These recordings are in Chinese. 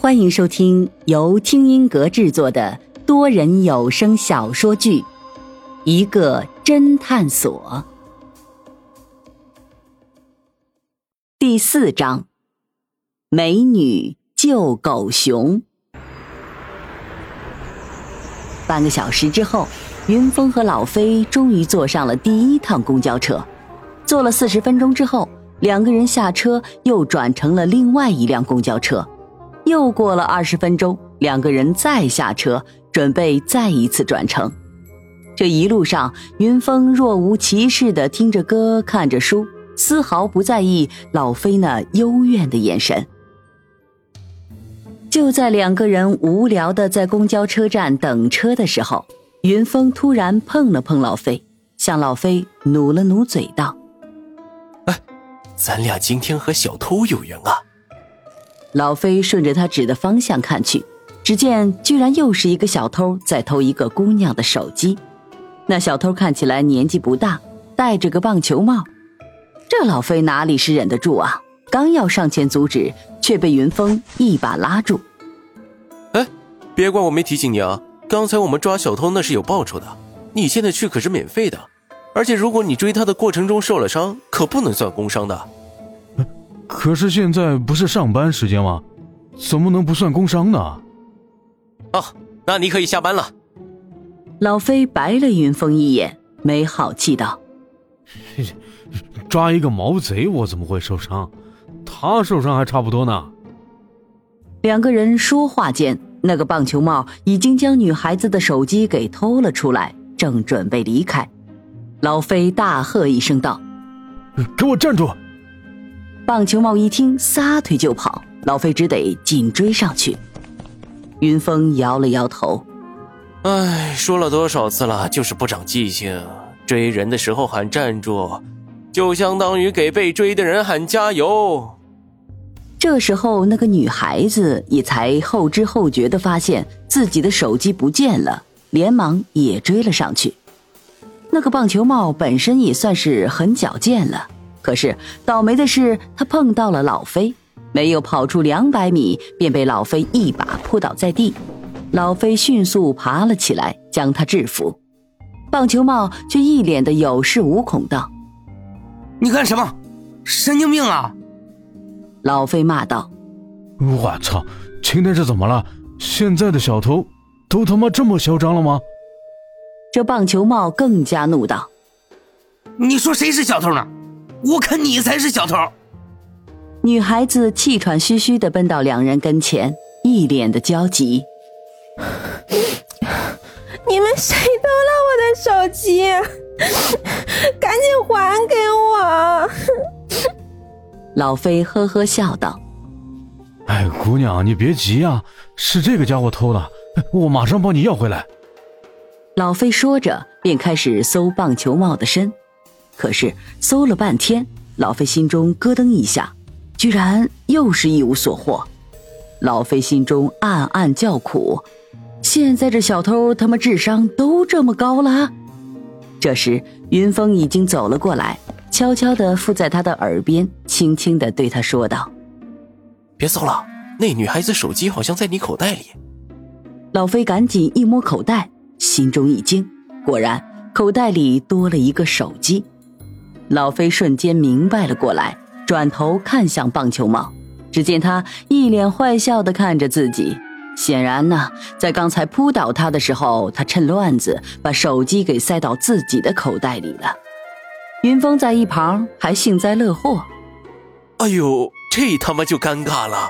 欢迎收听由听音阁制作的多人有声小说剧《一个侦探所》第四章：美女救狗熊。半个小时之后，云峰和老飞终于坐上了第一趟公交车。坐了四十分钟之后，两个人下车，又转乘了另外一辆公交车。又过了二十分钟，两个人再下车，准备再一次转乘。这一路上，云峰若无其事地听着歌，看着书，丝毫不在意老飞那幽怨的眼神。就在两个人无聊的在公交车站等车的时候，云峰突然碰了碰老飞，向老飞努了努嘴，道：“哎，咱俩今天和小偷有缘啊！”老飞顺着他指的方向看去，只见居然又是一个小偷在偷一个姑娘的手机。那小偷看起来年纪不大，戴着个棒球帽。这老飞哪里是忍得住啊？刚要上前阻止，却被云峰一把拉住。哎，别怪我没提醒你啊！刚才我们抓小偷那是有报酬的，你现在去可是免费的。而且如果你追他的过程中受了伤，可不能算工伤的。可是现在不是上班时间吗？怎么能不算工伤呢？哦，那你可以下班了。老飞白了云峰一眼，没好气道：“ 抓一个毛贼，我怎么会受伤？他受伤还差不多呢。”两个人说话间，那个棒球帽已经将女孩子的手机给偷了出来，正准备离开。老飞大喝一声道：“给我站住！”棒球帽一听，撒腿就跑，老费只得紧追上去。云峰摇了摇头：“哎，说了多少次了，就是不长记性。追人的时候喊站住，就相当于给被追的人喊加油。”这时候，那个女孩子也才后知后觉的发现自己的手机不见了，连忙也追了上去。那个棒球帽本身也算是很矫健了。可是倒霉的是，他碰到了老飞，没有跑出两百米，便被老飞一把扑倒在地。老飞迅速爬了起来，将他制服。棒球帽却一脸的有恃无恐道：“你干什么？神经病啊！”老飞骂道：“我操，今天是怎么了？现在的小偷都他妈这么嚣张了吗？”这棒球帽更加怒道：“你说谁是小偷呢？”我看你才是小偷！女孩子气喘吁吁的奔到两人跟前，一脸的焦急。你们谁偷了我的手机？赶紧还给我！老飞呵呵笑道：“哎，姑娘，你别急啊，是这个家伙偷的，我马上帮你要回来。”老飞说着，便开始搜棒球帽的身。可是搜了半天，老飞心中咯噔一下，居然又是一无所获。老飞心中暗暗叫苦：现在这小偷他妈智商都这么高了？这时，云峰已经走了过来，悄悄地附在他的耳边，轻轻地对他说道：“别搜了，那女孩子手机好像在你口袋里。”老飞赶紧一摸口袋，心中一惊，果然口袋里多了一个手机。老飞瞬间明白了过来，转头看向棒球帽，只见他一脸坏笑的看着自己。显然呢，在刚才扑倒他的时候，他趁乱子把手机给塞到自己的口袋里了。云峰在一旁还幸灾乐祸：“哎呦，这他妈就尴尬了！”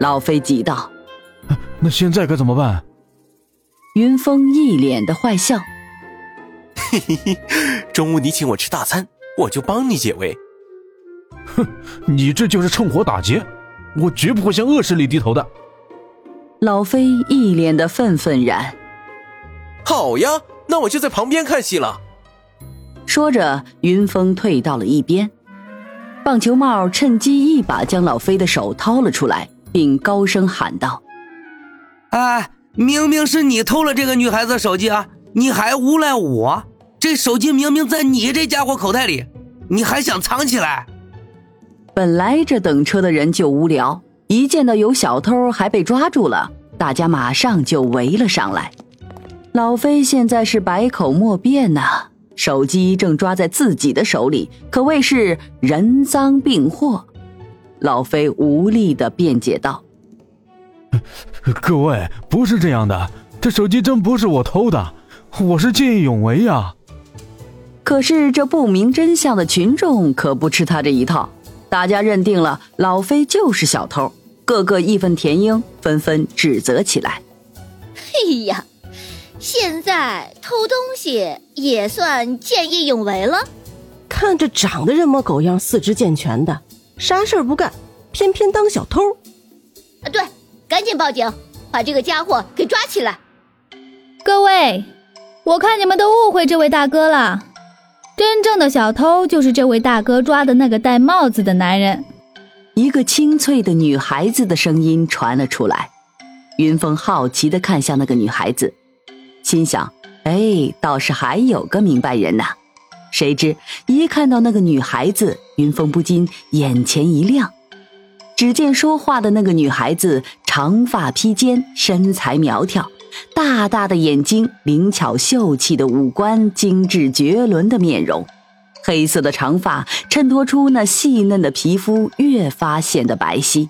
老飞急道：“那现在该怎么办？”云峰一脸的坏笑：“嘿嘿嘿，中午你请我吃大餐。”我就帮你解围。哼，你这就是趁火打劫，我绝不会向恶势力低头的。老飞一脸的愤愤然。好呀，那我就在旁边看戏了。说着，云峰退到了一边。棒球帽趁机一把将老飞的手掏了出来，并高声喊道：“哎，明明是你偷了这个女孩子手机啊，你还诬赖我？”这手机明明在你这家伙口袋里，你还想藏起来？本来这等车的人就无聊，一见到有小偷还被抓住了，大家马上就围了上来。老飞现在是百口莫辩呐，手机正抓在自己的手里，可谓是人赃并获。老飞无力的辩解道：“各位，不是这样的，这手机真不是我偷的，我是见义勇为呀。”可是这不明真相的群众可不吃他这一套，大家认定了老飞就是小偷，个个义愤填膺，纷纷指责起来。哎呀！现在偷东西也算见义勇为了。看着长得人模狗样、四肢健全的，啥事儿不干，偏偏当小偷。啊，对，赶紧报警，把这个家伙给抓起来。各位，我看你们都误会这位大哥了。真正的小偷就是这位大哥抓的那个戴帽子的男人。一个清脆的女孩子的声音传了出来。云峰好奇的看向那个女孩子。心想：“哎，倒是还有个明白人呢。”谁知一看到那个女孩子，云峰不禁眼前一亮。只见说话的那个女孩子，长发披肩，身材苗条，大大的眼睛，灵巧秀气的五官，精致绝伦的面容，黑色的长发衬托出那细嫩的皮肤，越发显得白皙。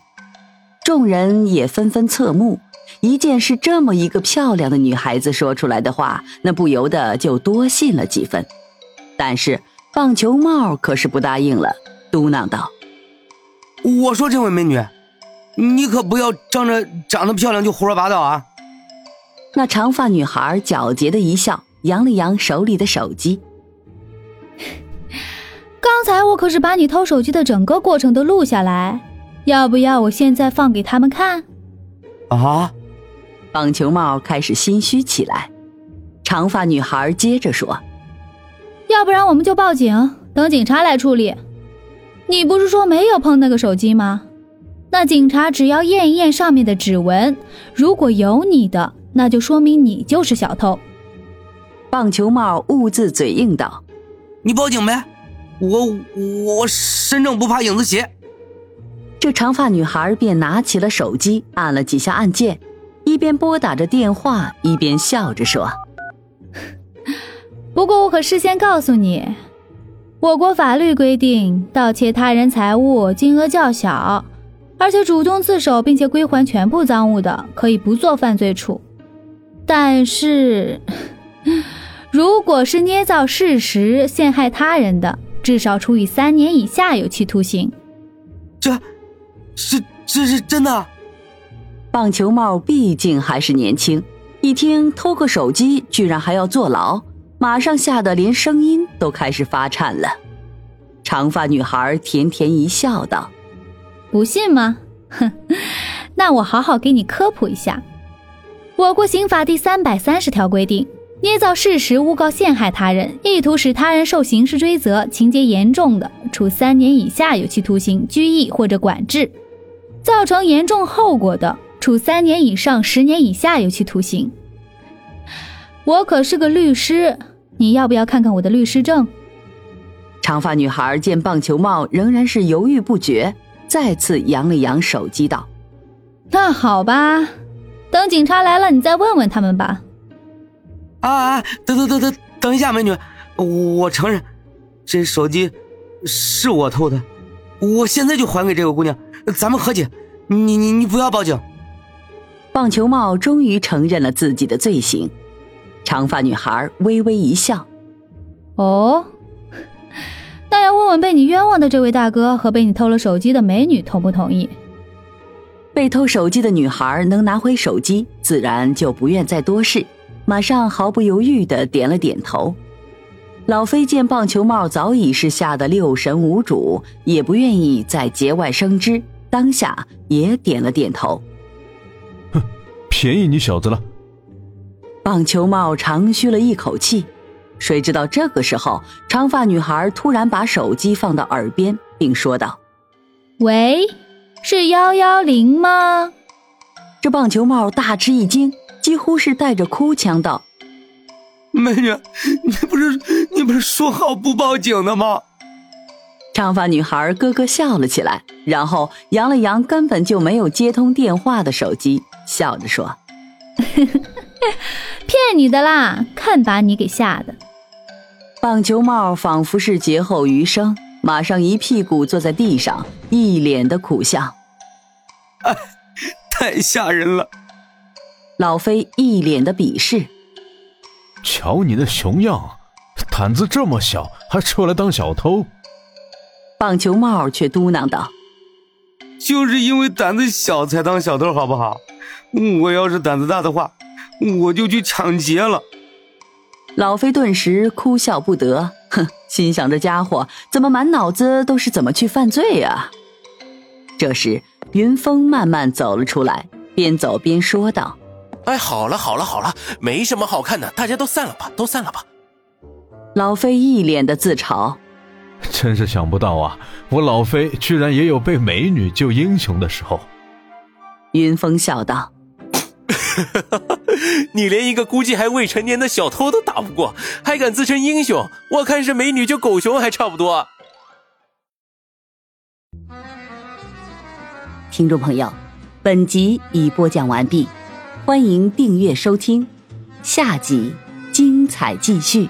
众人也纷纷侧目。一见是这么一个漂亮的女孩子说出来的话，那不由得就多信了几分。但是棒球帽可是不答应了，嘟囔道：“我说这位美女，你可不要仗着长得漂亮就胡说八道啊！”那长发女孩狡黠的一笑，扬了扬手里的手机：“ 刚才我可是把你偷手机的整个过程都录下来，要不要我现在放给他们看？”啊！棒球帽开始心虚起来。长发女孩接着说：“要不然我们就报警，等警察来处理。你不是说没有碰那个手机吗？那警察只要验一验上面的指纹，如果有你的，那就说明你就是小偷。”棒球帽兀自嘴硬道：“你报警呗，我我身正不怕影子斜。”这长发女孩便拿起了手机，按了几下按键，一边拨打着电话，一边笑着说：“不过我可事先告诉你，我国法律规定，盗窃他人财物金额较小，而且主动自首并且归还全部赃物的，可以不做犯罪处。但是，如果是捏造事实陷害他人的，至少处以三年以下有期徒刑。”这。是，这是真的。棒球帽毕竟还是年轻，一听偷个手机居然还要坐牢，马上吓得连声音都开始发颤了。长发女孩甜甜一笑，道：“不信吗？哼，那我好好给你科普一下。我国刑法第三百三十条规定，捏造事实诬告陷害他人，意图使他人受刑事追责，情节严重的，处三年以下有期徒刑、拘役或者管制。”造成严重后果的，处三年以上十年以下有期徒刑。我可是个律师，你要不要看看我的律师证？长发女孩见棒球帽仍然是犹豫不决，再次扬了扬手机道：“那好吧，等警察来了，你再问问他们吧。”啊啊！等等等等，等一下，美女，我承认，这手机是我偷的，我现在就还给这个姑娘。咱们和解，你你你不要报警。棒球帽终于承认了自己的罪行，长发女孩微微一笑：“哦，那要问问被你冤枉的这位大哥和被你偷了手机的美女同不同意？”被偷手机的女孩能拿回手机，自然就不愿再多事，马上毫不犹豫的点了点头。老飞见棒球帽早已是吓得六神无主，也不愿意再节外生枝。当下也点了点头。哼，便宜你小子了。棒球帽长吁了一口气，谁知道这个时候，长发女孩突然把手机放到耳边，并说道：“喂，是幺幺零吗？”这棒球帽大吃一惊，几乎是带着哭腔道：“美女，你不是你不是说好不报警的吗？”长发女孩咯咯笑了起来，然后扬了扬根本就没有接通电话的手机，笑着说：“ 骗你的啦，看把你给吓的。”棒球帽仿佛是劫后余生，马上一屁股坐在地上，一脸的苦笑。哎，太吓人了！老飞一脸的鄙视。瞧你那熊样，胆子这么小，还出来当小偷。棒球帽却嘟囔道：“就是因为胆子小才当小偷，好不好？我要是胆子大的话，我就去抢劫了。”老飞顿时哭笑不得，哼，心想这家伙怎么满脑子都是怎么去犯罪啊？这时，云峰慢慢走了出来，边走边说道：“哎，好了好了好了，没什么好看的，大家都散了吧，都散了吧。”老飞一脸的自嘲，真是想不到啊，我老飞居然也有被美女救英雄的时候。云峰笑道。你连一个估计还未成年的小偷都打不过，还敢自称英雄？我看是美女救狗熊还差不多。听众朋友，本集已播讲完毕，欢迎订阅收听，下集精彩继续。